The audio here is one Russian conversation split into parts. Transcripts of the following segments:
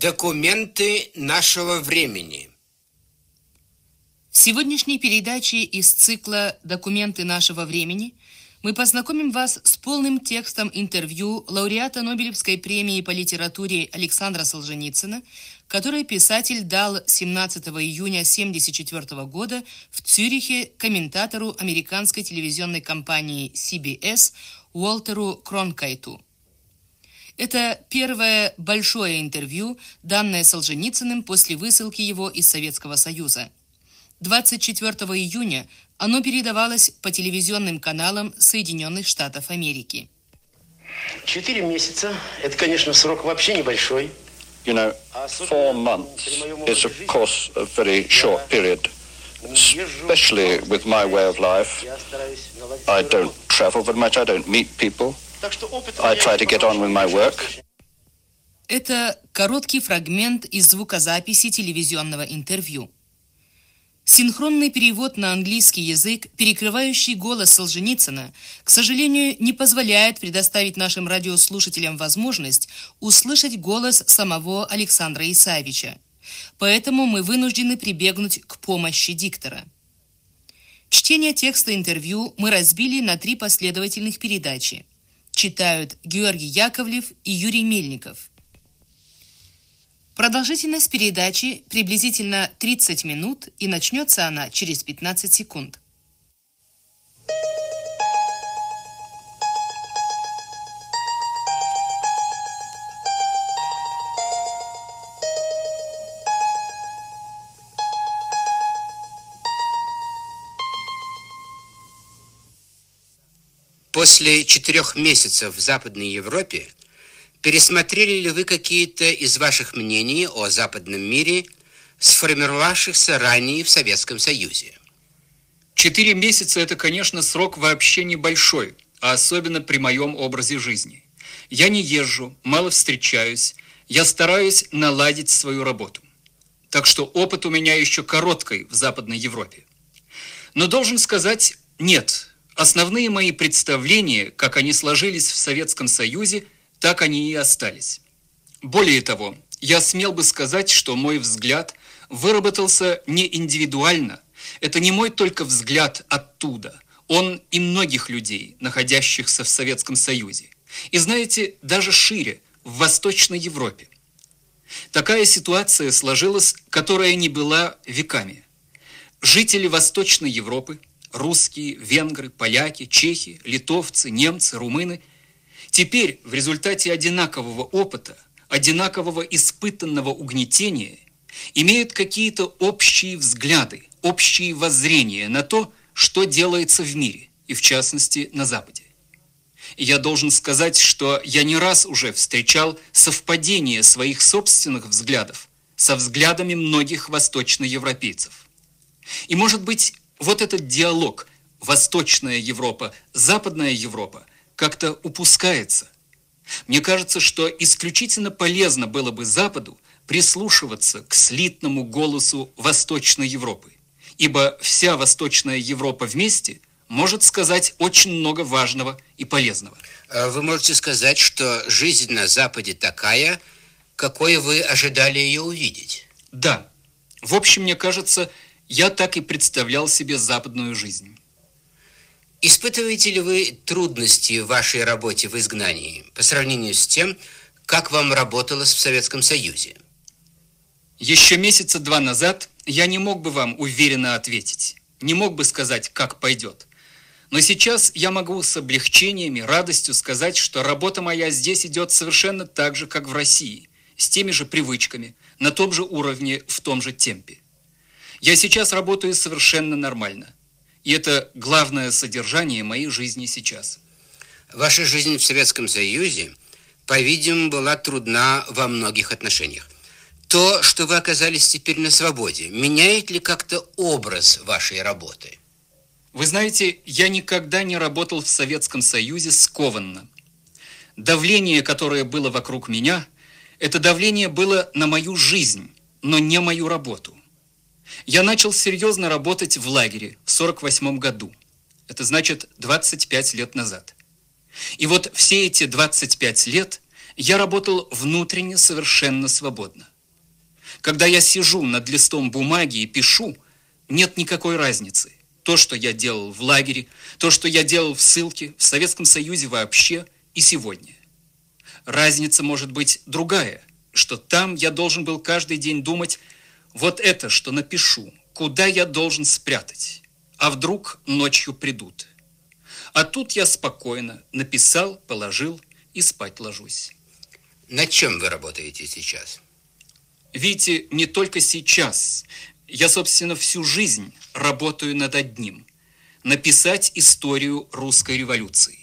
Документы нашего времени. В сегодняшней передаче из цикла «Документы нашего времени» мы познакомим вас с полным текстом интервью лауреата Нобелевской премии по литературе Александра Солженицына, которое писатель дал 17 июня 1974 года в Цюрихе комментатору американской телевизионной компании CBS Уолтеру Кронкайту. Это первое большое интервью, данное Солженицыным после высылки его из Советского Союза. 24 июня оно передавалось по телевизионным каналам Соединенных Штатов Америки. Четыре месяца – это, конечно, срок вообще небольшой. You know, four months is, of course, a very short period, especially with my way of life. I don't travel very much, I don't meet people. I try to get on with my work. Это короткий фрагмент из звукозаписи телевизионного интервью. Синхронный перевод на английский язык, перекрывающий голос Солженицына, к сожалению, не позволяет предоставить нашим радиослушателям возможность услышать голос самого Александра Исаевича. Поэтому мы вынуждены прибегнуть к помощи диктора. Чтение текста интервью мы разбили на три последовательных передачи. Читают Георгий Яковлев и Юрий Мельников. Продолжительность передачи приблизительно 30 минут и начнется она через 15 секунд. После четырех месяцев в Западной Европе пересмотрели ли вы какие-то из ваших мнений о западном мире, сформировавшихся ранее в Советском Союзе? Четыре месяца – это, конечно, срок вообще небольшой, а особенно при моем образе жизни. Я не езжу, мало встречаюсь, я стараюсь наладить свою работу. Так что опыт у меня еще короткий в Западной Европе. Но должен сказать, нет, Основные мои представления, как они сложились в Советском Союзе, так они и остались. Более того, я смел бы сказать, что мой взгляд выработался не индивидуально. Это не мой только взгляд оттуда. Он и многих людей, находящихся в Советском Союзе. И знаете, даже шире, в Восточной Европе. Такая ситуация сложилась, которая не была веками. Жители Восточной Европы – русские, венгры, поляки, чехи, литовцы, немцы, румыны. Теперь в результате одинакового опыта, одинакового испытанного угнетения имеют какие-то общие взгляды, общие воззрения на то, что делается в мире, и в частности на Западе. Я должен сказать, что я не раз уже встречал совпадение своих собственных взглядов со взглядами многих восточноевропейцев. И, может быть, вот этот диалог Восточная Европа, Западная Европа как-то упускается. Мне кажется, что исключительно полезно было бы Западу прислушиваться к слитному голосу Восточной Европы, ибо вся Восточная Европа вместе может сказать очень много важного и полезного. А вы можете сказать, что жизнь на Западе такая, какой вы ожидали ее увидеть? Да. В общем, мне кажется, я так и представлял себе западную жизнь. Испытываете ли вы трудности в вашей работе в изгнании по сравнению с тем, как вам работалось в Советском Союзе? Еще месяца два назад я не мог бы вам уверенно ответить, не мог бы сказать, как пойдет. Но сейчас я могу с облегчением и радостью сказать, что работа моя здесь идет совершенно так же, как в России, с теми же привычками, на том же уровне, в том же темпе. Я сейчас работаю совершенно нормально. И это главное содержание моей жизни сейчас. Ваша жизнь в Советском Союзе, по-видимому, была трудна во многих отношениях. То, что вы оказались теперь на свободе, меняет ли как-то образ вашей работы? Вы знаете, я никогда не работал в Советском Союзе скованно. Давление, которое было вокруг меня, это давление было на мою жизнь, но не мою работу. Я начал серьезно работать в лагере в 48 году. Это значит 25 лет назад. И вот все эти 25 лет я работал внутренне совершенно свободно. Когда я сижу над листом бумаги и пишу, нет никакой разницы. То, что я делал в лагере, то, что я делал в ссылке, в Советском Союзе вообще и сегодня. Разница может быть другая, что там я должен был каждый день думать, вот это, что напишу, куда я должен спрятать, а вдруг ночью придут. А тут я спокойно написал, положил и спать ложусь. На чем вы работаете сейчас? Видите, не только сейчас. Я, собственно, всю жизнь работаю над одним – написать историю русской революции.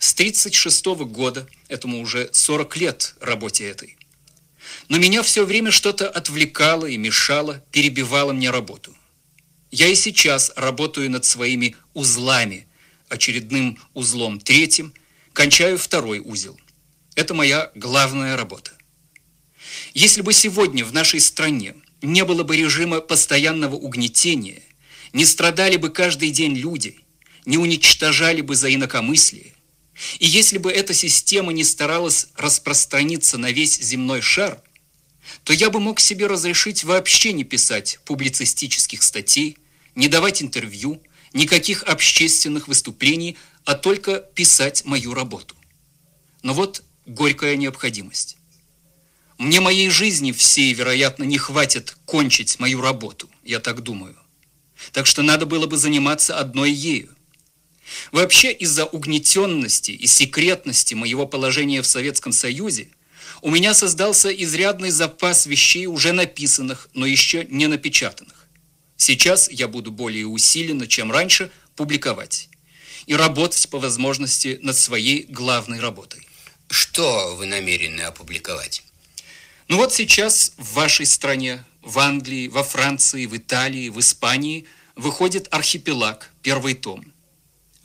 С 1936 года, этому уже 40 лет работе этой. Но меня все время что-то отвлекало и мешало, перебивало мне работу. Я и сейчас работаю над своими узлами, очередным узлом третьим, кончаю второй узел. Это моя главная работа. Если бы сегодня в нашей стране не было бы режима постоянного угнетения, не страдали бы каждый день люди, не уничтожали бы за инакомыслие, и если бы эта система не старалась распространиться на весь земной шар, то я бы мог себе разрешить вообще не писать публицистических статей, не давать интервью, никаких общественных выступлений, а только писать мою работу. Но вот горькая необходимость. Мне моей жизни всей, вероятно, не хватит кончить мою работу, я так думаю. Так что надо было бы заниматься одной ею. Вообще из-за угнетенности и секретности моего положения в Советском Союзе у меня создался изрядный запас вещей, уже написанных, но еще не напечатанных. Сейчас я буду более усиленно, чем раньше, публиковать и работать по возможности над своей главной работой. Что вы намерены опубликовать? Ну вот сейчас в вашей стране, в Англии, во Франции, в Италии, в Испании выходит «Архипелаг», первый том –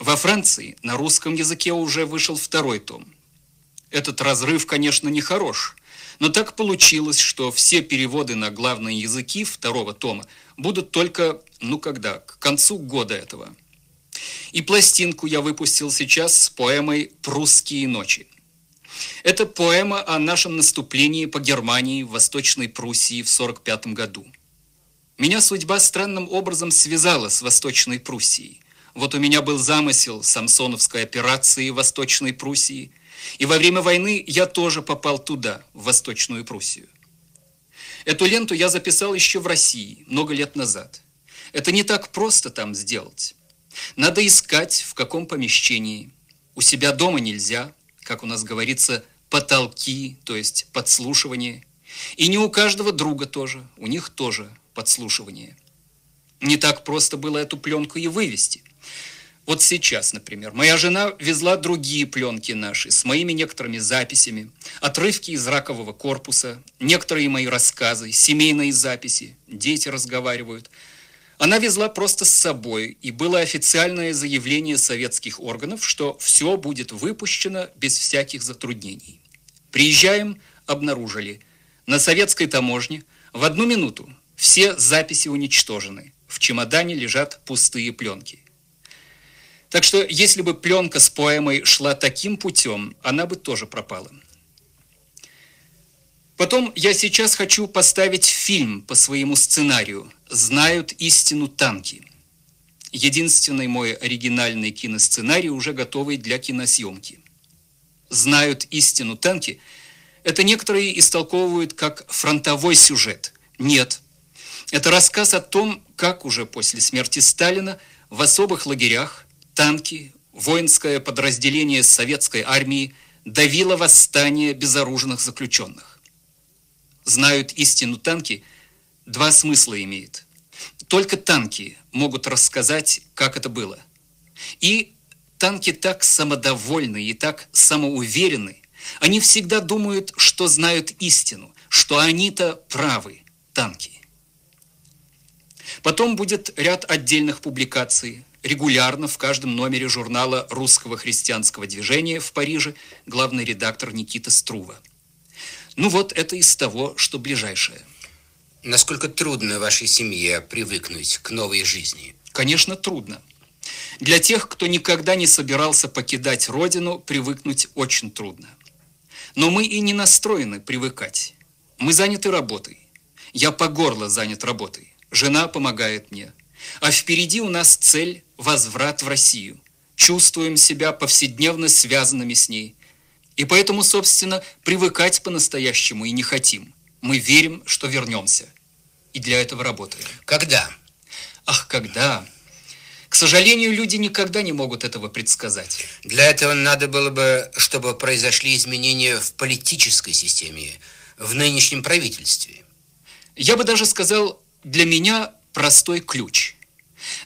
во Франции на русском языке уже вышел второй том. Этот разрыв, конечно, не хорош, но так получилось, что все переводы на главные языки второго тома будут только, ну когда, к концу года этого. И пластинку я выпустил сейчас с поэмой «Прусские ночи». Это поэма о нашем наступлении по Германии в Восточной Пруссии в 1945 году. Меня судьба странным образом связала с Восточной Пруссией. Вот у меня был замысел Самсоновской операции в Восточной Пруссии, и во время войны я тоже попал туда, в Восточную Пруссию. Эту ленту я записал еще в России, много лет назад. Это не так просто там сделать. Надо искать, в каком помещении. У себя дома нельзя, как у нас говорится, потолки, то есть подслушивание. И не у каждого друга тоже, у них тоже подслушивание. Не так просто было эту пленку и вывести – вот сейчас, например, моя жена везла другие пленки наши с моими некоторыми записями, отрывки из ракового корпуса, некоторые мои рассказы, семейные записи, дети разговаривают. Она везла просто с собой, и было официальное заявление советских органов, что все будет выпущено без всяких затруднений. Приезжаем, обнаружили. На советской таможне в одну минуту все записи уничтожены. В чемодане лежат пустые пленки. Так что, если бы пленка с поэмой шла таким путем, она бы тоже пропала. Потом я сейчас хочу поставить фильм по своему сценарию «Знают истину танки». Единственный мой оригинальный киносценарий, уже готовый для киносъемки. «Знают истину танки» – это некоторые истолковывают как фронтовой сюжет. Нет. Это рассказ о том, как уже после смерти Сталина в особых лагерях танки, воинское подразделение советской армии давило восстание безоружных заключенных. Знают истину танки, два смысла имеет. Только танки могут рассказать, как это было. И танки так самодовольны и так самоуверены, они всегда думают, что знают истину, что они-то правы, танки. Потом будет ряд отдельных публикаций, регулярно в каждом номере журнала русского христианского движения в Париже главный редактор Никита Струва. Ну вот это из того, что ближайшее. Насколько трудно вашей семье привыкнуть к новой жизни? Конечно, трудно. Для тех, кто никогда не собирался покидать родину, привыкнуть очень трудно. Но мы и не настроены привыкать. Мы заняты работой. Я по горло занят работой. Жена помогает мне. А впереди у нас цель – возврат в Россию. Чувствуем себя повседневно связанными с ней. И поэтому, собственно, привыкать по-настоящему и не хотим. Мы верим, что вернемся. И для этого работаем. Когда? Ах, когда? К сожалению, люди никогда не могут этого предсказать. Для этого надо было бы, чтобы произошли изменения в политической системе, в нынешнем правительстве. Я бы даже сказал, для меня простой ключ.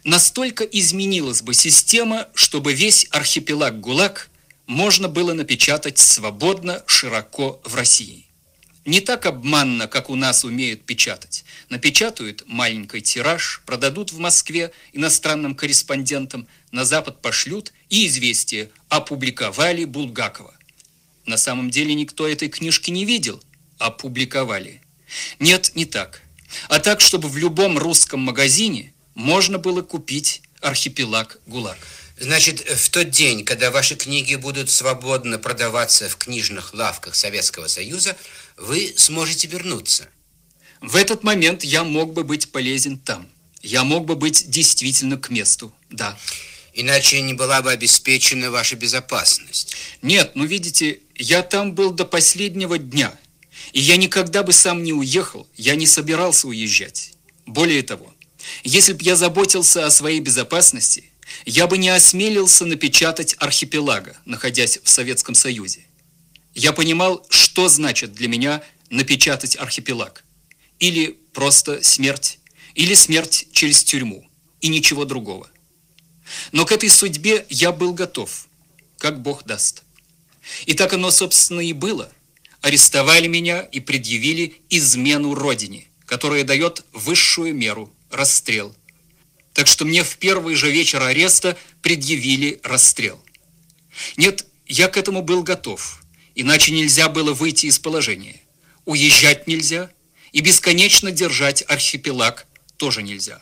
Настолько изменилась бы система, чтобы весь архипелаг ГУЛАГ можно было напечатать свободно, широко в России. Не так обманно, как у нас умеют печатать. Напечатают маленький тираж, продадут в Москве иностранным корреспондентам, на Запад пошлют и известие опубликовали Булгакова. На самом деле никто этой книжки не видел, опубликовали. Нет, не так. А так, чтобы в любом русском магазине можно было купить архипелаг ГУЛАГ. Значит, в тот день, когда ваши книги будут свободно продаваться в книжных лавках Советского Союза, вы сможете вернуться. В этот момент я мог бы быть полезен там. Я мог бы быть действительно к месту, да. Иначе не была бы обеспечена ваша безопасность. Нет, ну видите, я там был до последнего дня. И я никогда бы сам не уехал, я не собирался уезжать. Более того, если бы я заботился о своей безопасности, я бы не осмелился напечатать архипелага, находясь в Советском Союзе. Я понимал, что значит для меня напечатать архипелаг. Или просто смерть, или смерть через тюрьму, и ничего другого. Но к этой судьбе я был готов, как Бог даст. И так оно, собственно, и было. Арестовали меня и предъявили измену Родине, которая дает высшую меру – расстрел. Так что мне в первый же вечер ареста предъявили расстрел. Нет, я к этому был готов – Иначе нельзя было выйти из положения. Уезжать нельзя, и бесконечно держать архипелаг тоже нельзя.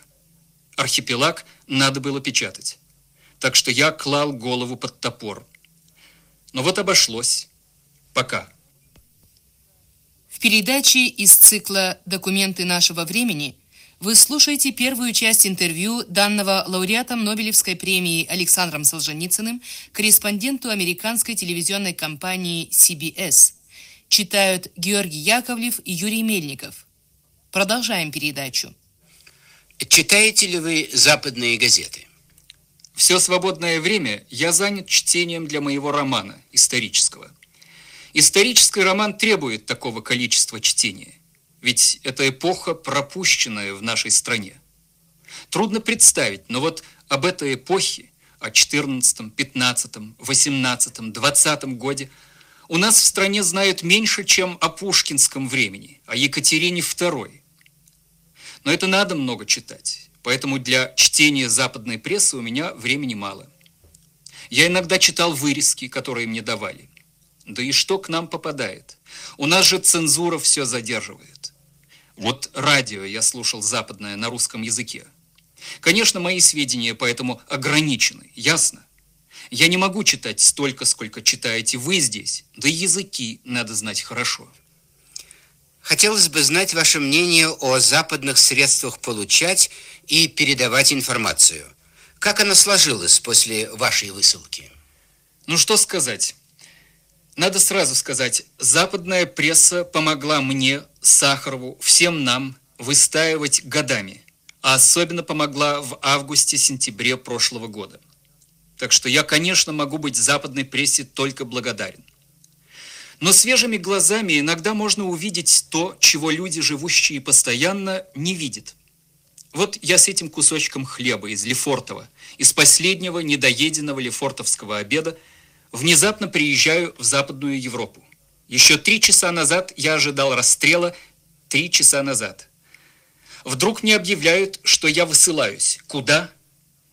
Архипелаг надо было печатать. Так что я клал голову под топор. Но вот обошлось. Пока. В передаче из цикла «Документы нашего времени» Вы слушаете первую часть интервью данного лауреатом Нобелевской премии Александром Солженицыным, корреспонденту американской телевизионной компании CBS. Читают Георгий Яковлев и Юрий Мельников. Продолжаем передачу. Читаете ли вы западные газеты? Все свободное время я занят чтением для моего романа исторического. Исторический роман требует такого количества чтения. Ведь это эпоха, пропущенная в нашей стране. Трудно представить, но вот об этой эпохе, о 14, 15, 18, 20 годе, у нас в стране знают меньше, чем о пушкинском времени, о Екатерине II. Но это надо много читать, поэтому для чтения западной прессы у меня времени мало. Я иногда читал вырезки, которые мне давали. Да и что к нам попадает? У нас же цензура все задерживает. Вот радио я слушал западное на русском языке. Конечно, мои сведения поэтому ограничены, ясно? Я не могу читать столько, сколько читаете вы здесь, да и языки надо знать хорошо. Хотелось бы знать ваше мнение о западных средствах получать и передавать информацию. Как она сложилась после вашей высылки? Ну что сказать? Надо сразу сказать, западная пресса помогла мне, Сахарову, всем нам выстаивать годами, а особенно помогла в августе-сентябре прошлого года. Так что я, конечно, могу быть западной прессе только благодарен. Но свежими глазами иногда можно увидеть то, чего люди, живущие постоянно, не видят. Вот я с этим кусочком хлеба из Лефортова, из последнего недоеденного лефортовского обеда – внезапно приезжаю в Западную Европу. Еще три часа назад я ожидал расстрела, три часа назад. Вдруг мне объявляют, что я высылаюсь. Куда?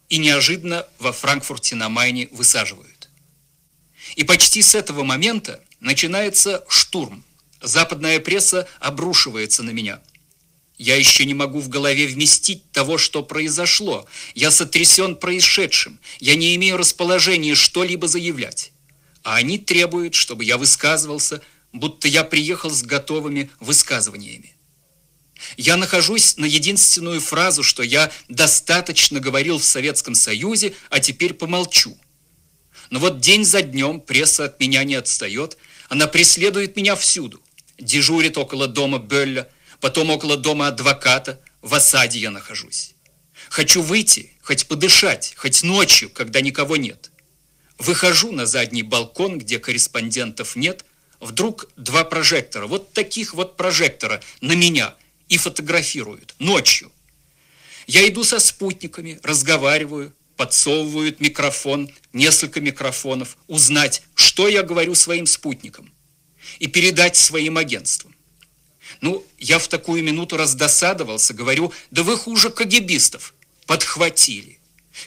И неожиданно во Франкфурте на Майне высаживают. И почти с этого момента начинается штурм. Западная пресса обрушивается на меня. Я еще не могу в голове вместить того, что произошло. Я сотрясен происшедшим. Я не имею расположения что-либо заявлять. А они требуют, чтобы я высказывался будто я приехал с готовыми высказываниями. Я нахожусь на единственную фразу, что я достаточно говорил в Советском Союзе, а теперь помолчу. Но вот день за днем пресса от меня не отстает, она преследует меня всюду. Дежурит около дома Бölля, потом около дома адвоката, в осаде я нахожусь. Хочу выйти, хоть подышать, хоть ночью, когда никого нет. Выхожу на задний балкон, где корреспондентов нет, вдруг два прожектора, вот таких вот прожектора на меня – и фотографируют ночью. Я иду со спутниками, разговариваю, подсовывают микрофон, несколько микрофонов, узнать, что я говорю своим спутникам и передать своим агентствам. Ну, я в такую минуту раздосадовался, говорю, да вы хуже кагибистов. Подхватили.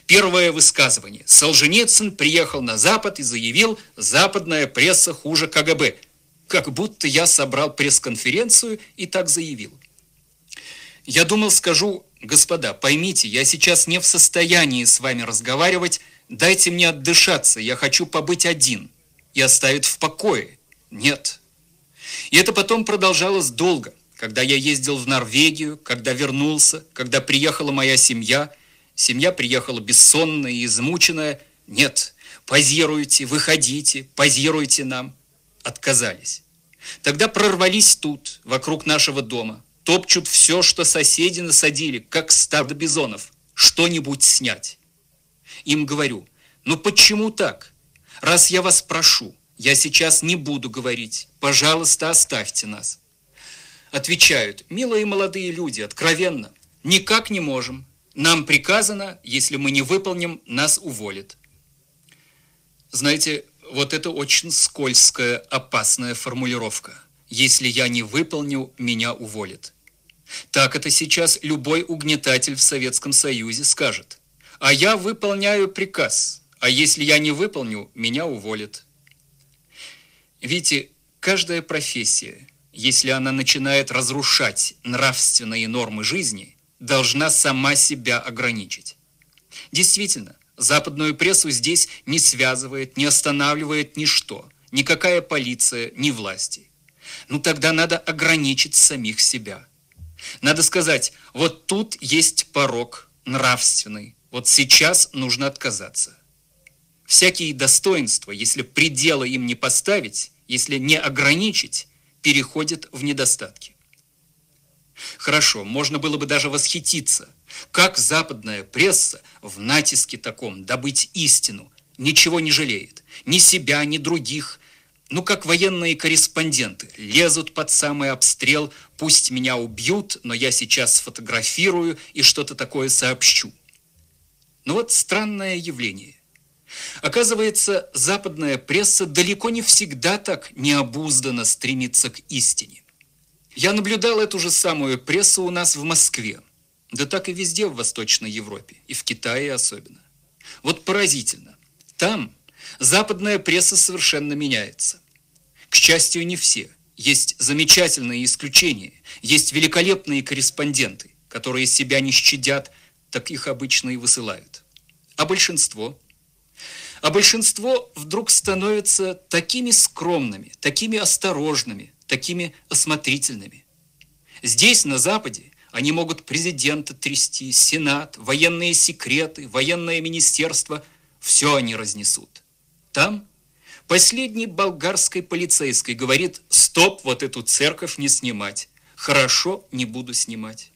Первое высказывание. Солженицын приехал на Запад и заявил, западная пресса хуже КГБ. Как будто я собрал пресс-конференцию и так заявил. Я думал, скажу, господа, поймите, я сейчас не в состоянии с вами разговаривать, дайте мне отдышаться, я хочу побыть один и оставить в покое. Нет. И это потом продолжалось долго, когда я ездил в Норвегию, когда вернулся, когда приехала моя семья. Семья приехала бессонная и измученная. Нет, позируйте, выходите, позируйте нам. Отказались. Тогда прорвались тут, вокруг нашего дома топчут все, что соседи насадили, как стадо бизонов, что-нибудь снять. Им говорю, ну почему так? Раз я вас прошу, я сейчас не буду говорить, пожалуйста, оставьте нас. Отвечают, милые молодые люди, откровенно, никак не можем. Нам приказано, если мы не выполним, нас уволят. Знаете, вот это очень скользкая, опасная формулировка. Если я не выполню, меня уволят. Так это сейчас любой угнетатель в Советском Союзе скажет. А я выполняю приказ, а если я не выполню, меня уволят. Видите, каждая профессия, если она начинает разрушать нравственные нормы жизни, должна сама себя ограничить. Действительно, западную прессу здесь не связывает, не останавливает ничто, никакая полиция, ни власти. Ну тогда надо ограничить самих себя – надо сказать, вот тут есть порог нравственный, вот сейчас нужно отказаться. Всякие достоинства, если предела им не поставить, если не ограничить, переходят в недостатки. Хорошо, можно было бы даже восхититься, как западная пресса в натиске таком добыть истину ничего не жалеет, ни себя, ни других, ну, как военные корреспонденты, лезут под самый обстрел, пусть меня убьют, но я сейчас сфотографирую и что-то такое сообщу. Ну вот странное явление. Оказывается, западная пресса далеко не всегда так необузданно стремится к истине. Я наблюдал эту же самую прессу у нас в Москве, да так и везде в Восточной Европе, и в Китае особенно. Вот поразительно. Там западная пресса совершенно меняется. К счастью, не все. Есть замечательные исключения, есть великолепные корреспонденты, которые себя не щадят, так их обычно и высылают. А большинство? А большинство вдруг становятся такими скромными, такими осторожными, такими осмотрительными. Здесь, на Западе, они могут президента трясти, сенат, военные секреты, военное министерство. Все они разнесут. Там Последний болгарской полицейской говорит, стоп, вот эту церковь не снимать. Хорошо, не буду снимать.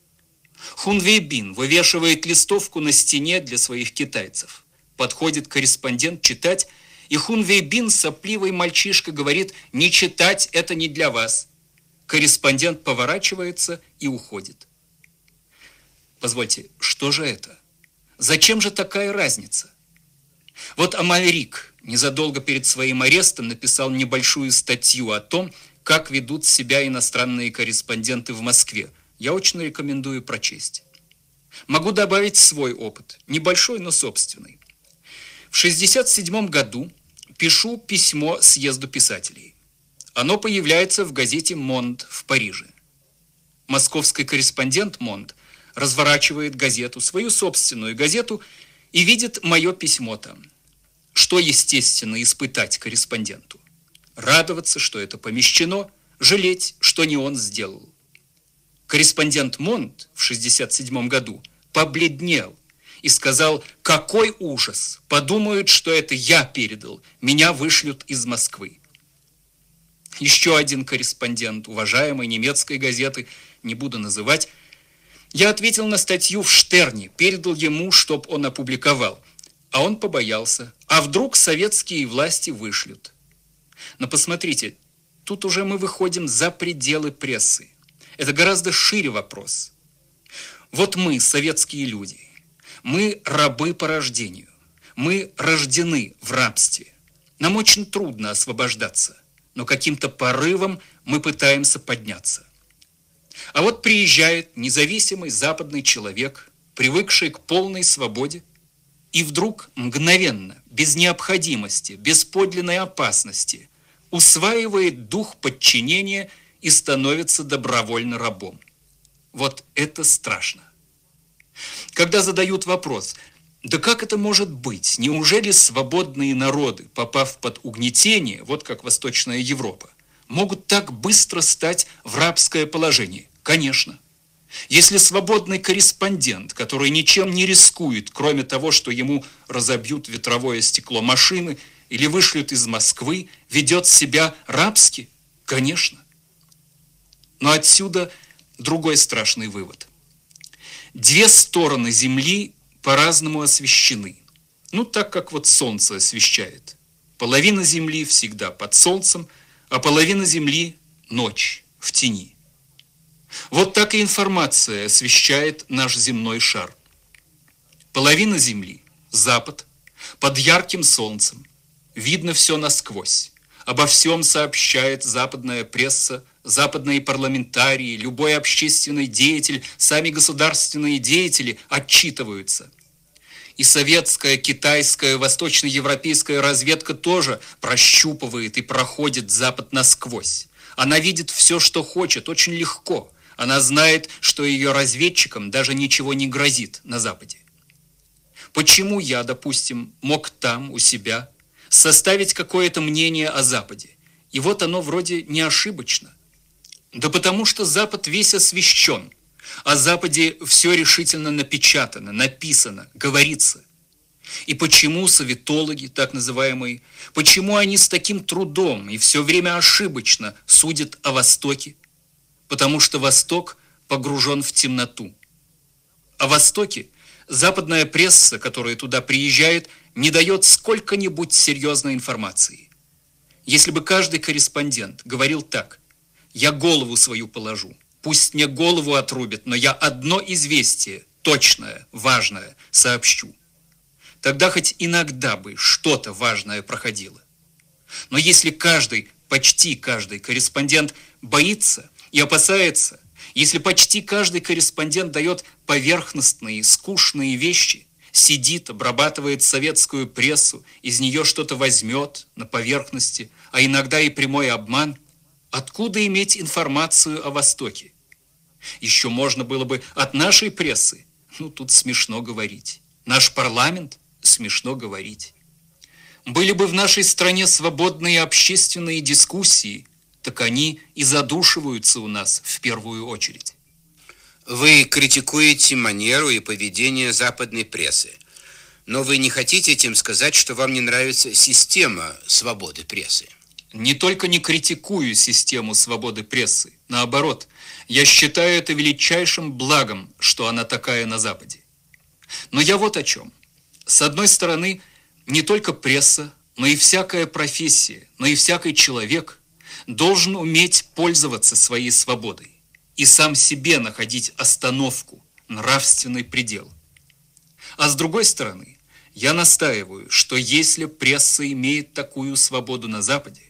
Хунвейбин вывешивает листовку на стене для своих китайцев. Подходит корреспондент читать, и Хунвейбин, сопливый мальчишка, говорит, не читать, это не для вас. Корреспондент поворачивается и уходит. Позвольте, что же это? Зачем же такая разница? Вот Амаврик незадолго перед своим арестом написал небольшую статью о том, как ведут себя иностранные корреспонденты в Москве. Я очень рекомендую прочесть. Могу добавить свой опыт, небольшой, но собственный. В 1967 году пишу письмо съезду писателей. Оно появляется в газете «Монд» в Париже. Московский корреспондент «Монд» разворачивает газету, свою собственную газету, и видит мое письмо там – что, естественно, испытать корреспонденту? радоваться, что это помещено, жалеть, что не он сделал. Корреспондент Монт в 1967 году побледнел и сказал, какой ужас, подумают, что это я передал, меня вышлют из Москвы. Еще один корреспондент уважаемой немецкой газеты, не буду называть, я ответил на статью в Штерне, передал ему, чтоб он опубликовал. А он побоялся. А вдруг советские власти вышлют? Но посмотрите, тут уже мы выходим за пределы прессы. Это гораздо шире вопрос. Вот мы, советские люди, мы рабы по рождению. Мы рождены в рабстве. Нам очень трудно освобождаться, но каким-то порывом мы пытаемся подняться. А вот приезжает независимый западный человек, привыкший к полной свободе, и вдруг мгновенно, без необходимости, без подлинной опасности, усваивает дух подчинения и становится добровольно рабом. Вот это страшно. Когда задают вопрос, да как это может быть? Неужели свободные народы, попав под угнетение, вот как Восточная Европа, могут так быстро стать в рабское положение? Конечно. Если свободный корреспондент, который ничем не рискует, кроме того, что ему разобьют ветровое стекло машины или вышлют из Москвы, ведет себя рабски, конечно. Но отсюда другой страшный вывод. Две стороны Земли по-разному освещены. Ну, так как вот Солнце освещает. Половина Земли всегда под Солнцем, а половина Земли – ночь, в тени. Вот так и информация освещает наш земной шар. Половина Земли – запад, под ярким солнцем. Видно все насквозь. Обо всем сообщает западная пресса, западные парламентарии, любой общественный деятель, сами государственные деятели отчитываются. И советская, китайская, восточноевропейская разведка тоже прощупывает и проходит Запад насквозь. Она видит все, что хочет, очень легко – она знает, что ее разведчикам даже ничего не грозит на Западе. Почему я, допустим, мог там, у себя, составить какое-то мнение о Западе? И вот оно вроде не ошибочно. Да потому что Запад весь освещен. О Западе все решительно напечатано, написано, говорится. И почему советологи, так называемые, почему они с таким трудом и все время ошибочно судят о Востоке? потому что Восток погружен в темноту. О Востоке западная пресса, которая туда приезжает, не дает сколько-нибудь серьезной информации. Если бы каждый корреспондент говорил так, я голову свою положу, пусть мне голову отрубят, но я одно известие, точное, важное, сообщу. Тогда хоть иногда бы что-то важное проходило. Но если каждый, почти каждый корреспондент боится – и опасается, если почти каждый корреспондент дает поверхностные, скучные вещи, сидит, обрабатывает советскую прессу, из нее что-то возьмет на поверхности, а иногда и прямой обман, откуда иметь информацию о Востоке? Еще можно было бы от нашей прессы, ну тут смешно говорить, наш парламент смешно говорить. Были бы в нашей стране свободные общественные дискуссии – так они и задушиваются у нас в первую очередь. Вы критикуете манеру и поведение западной прессы. Но вы не хотите этим сказать, что вам не нравится система свободы прессы? Не только не критикую систему свободы прессы. Наоборот, я считаю это величайшим благом, что она такая на Западе. Но я вот о чем. С одной стороны, не только пресса, но и всякая профессия, но и всякий человек – должен уметь пользоваться своей свободой и сам себе находить остановку, нравственный предел. А с другой стороны, я настаиваю, что если пресса имеет такую свободу на Западе,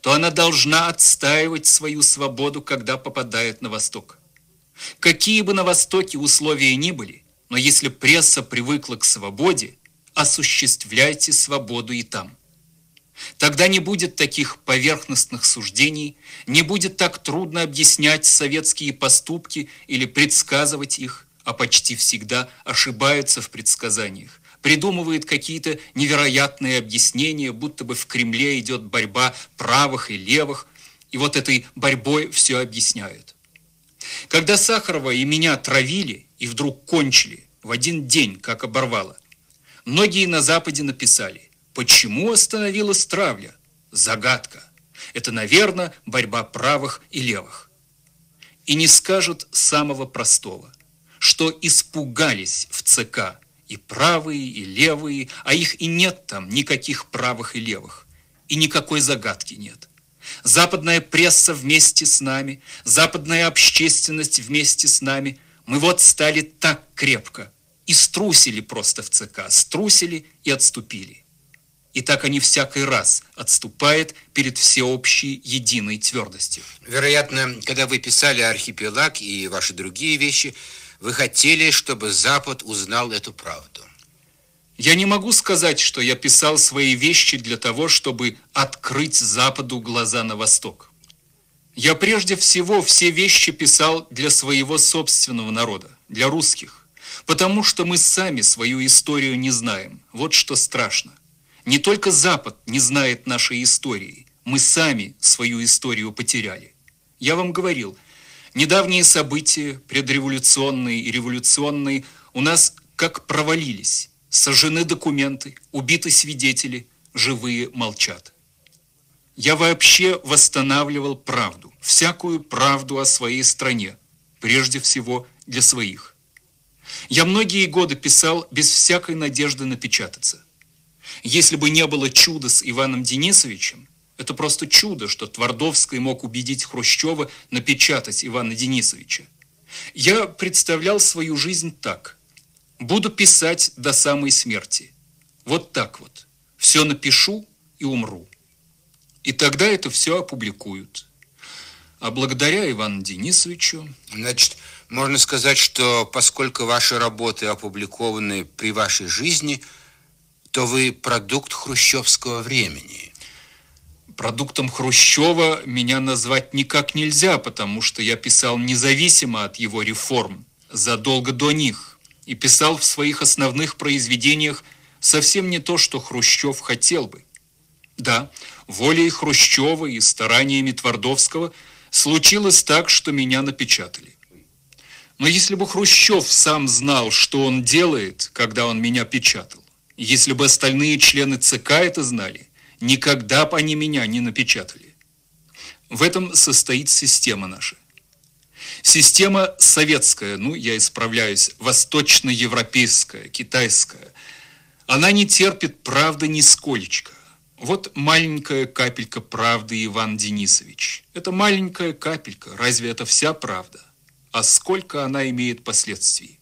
то она должна отстаивать свою свободу, когда попадает на Восток. Какие бы на Востоке условия ни были, но если пресса привыкла к свободе, осуществляйте свободу и там – Тогда не будет таких поверхностных суждений, не будет так трудно объяснять советские поступки или предсказывать их, а почти всегда ошибаются в предсказаниях, придумывает какие-то невероятные объяснения, будто бы в Кремле идет борьба правых и левых, и вот этой борьбой все объясняют. Когда Сахарова и меня травили и вдруг кончили в один день, как оборвало, многие на Западе написали, почему остановилась травля? Загадка. Это, наверное, борьба правых и левых. И не скажут самого простого, что испугались в ЦК и правые, и левые, а их и нет там никаких правых и левых, и никакой загадки нет. Западная пресса вместе с нами, западная общественность вместе с нами. Мы вот стали так крепко и струсили просто в ЦК, струсили и отступили. И так они всякий раз отступают перед всеобщей единой твердостью. Вероятно, когда вы писали «Архипелаг» и ваши другие вещи, вы хотели, чтобы Запад узнал эту правду. Я не могу сказать, что я писал свои вещи для того, чтобы открыть Западу глаза на Восток. Я прежде всего все вещи писал для своего собственного народа, для русских, потому что мы сами свою историю не знаем. Вот что страшно. Не только Запад не знает нашей истории, мы сами свою историю потеряли. Я вам говорил, недавние события, предреволюционные и революционные, у нас как провалились сожжены документы, убиты свидетели, живые молчат. Я вообще восстанавливал правду, всякую правду о своей стране, прежде всего для своих. Я многие годы писал без всякой надежды напечататься. Если бы не было чуда с Иваном Денисовичем, это просто чудо, что Твардовский мог убедить Хрущева напечатать Ивана Денисовича. Я представлял свою жизнь так – Буду писать до самой смерти. Вот так вот. Все напишу и умру. И тогда это все опубликуют. А благодаря Ивану Денисовичу... Значит, можно сказать, что поскольку ваши работы опубликованы при вашей жизни, то вы продукт хрущевского времени. Продуктом Хрущева меня назвать никак нельзя, потому что я писал независимо от его реформ, задолго до них и писал в своих основных произведениях совсем не то, что Хрущев хотел бы. Да, волей Хрущева и стараниями Твардовского случилось так, что меня напечатали. Но если бы Хрущев сам знал, что он делает, когда он меня печатал, если бы остальные члены ЦК это знали, никогда бы они меня не напечатали. В этом состоит система наша. Система советская, ну, я исправляюсь, восточноевропейская, китайская, она не терпит правды нисколечко. Вот маленькая капелька правды, Иван Денисович. Это маленькая капелька. Разве это вся правда? А сколько она имеет последствий?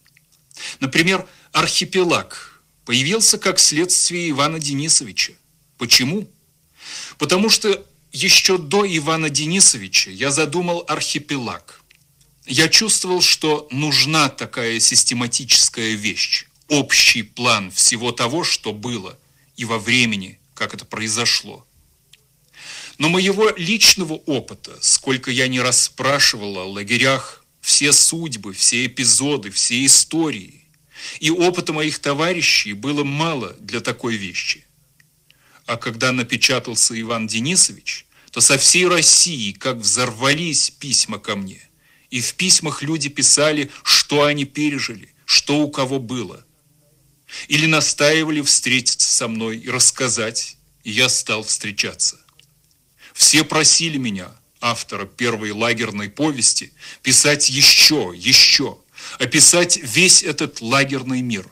Например, архипелаг появился как следствие Ивана Денисовича. Почему? Потому что еще до Ивана Денисовича я задумал архипелаг – я чувствовал, что нужна такая систематическая вещь, общий план всего того, что было, и во времени, как это произошло. Но моего личного опыта, сколько я не расспрашивал о лагерях, все судьбы, все эпизоды, все истории, и опыта моих товарищей было мало для такой вещи. А когда напечатался Иван Денисович, то со всей России как взорвались письма ко мне – и в письмах люди писали, что они пережили, что у кого было. Или настаивали встретиться со мной и рассказать, и я стал встречаться. Все просили меня, автора первой лагерной повести, писать еще, еще, описать весь этот лагерный мир.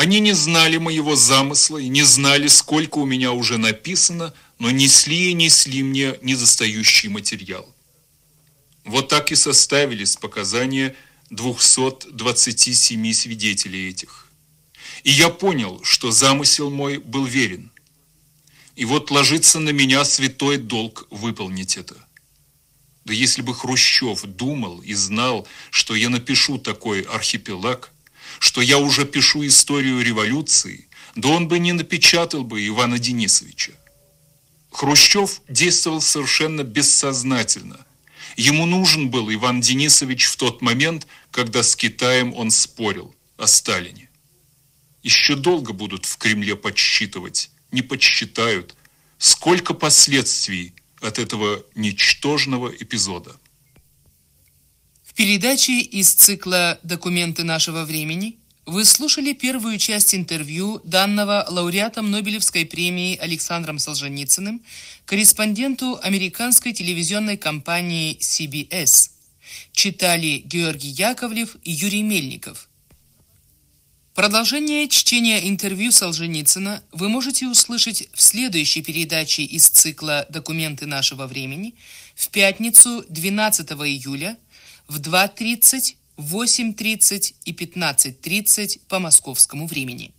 Они не знали моего замысла и не знали, сколько у меня уже написано, но несли и несли мне недостающий материал. Вот так и составились показания 227 свидетелей этих. И я понял, что замысел мой был верен. И вот ложится на меня святой долг выполнить это. Да если бы Хрущев думал и знал, что я напишу такой архипелаг, что я уже пишу историю революции, да он бы не напечатал бы Ивана Денисовича. Хрущев действовал совершенно бессознательно – Ему нужен был Иван Денисович в тот момент, когда с Китаем он спорил о Сталине. Еще долго будут в Кремле подсчитывать, не подсчитают, сколько последствий от этого ничтожного эпизода. В передаче из цикла «Документы нашего времени» вы слушали первую часть интервью данного лауреатом Нобелевской премии Александром Солженицыным, корреспонденту американской телевизионной компании CBS. Читали Георгий Яковлев и Юрий Мельников. Продолжение чтения интервью Солженицына вы можете услышать в следующей передаче из цикла «Документы нашего времени» в пятницу 12 июля в 2.30, 8.30 и 15.30 по московскому времени.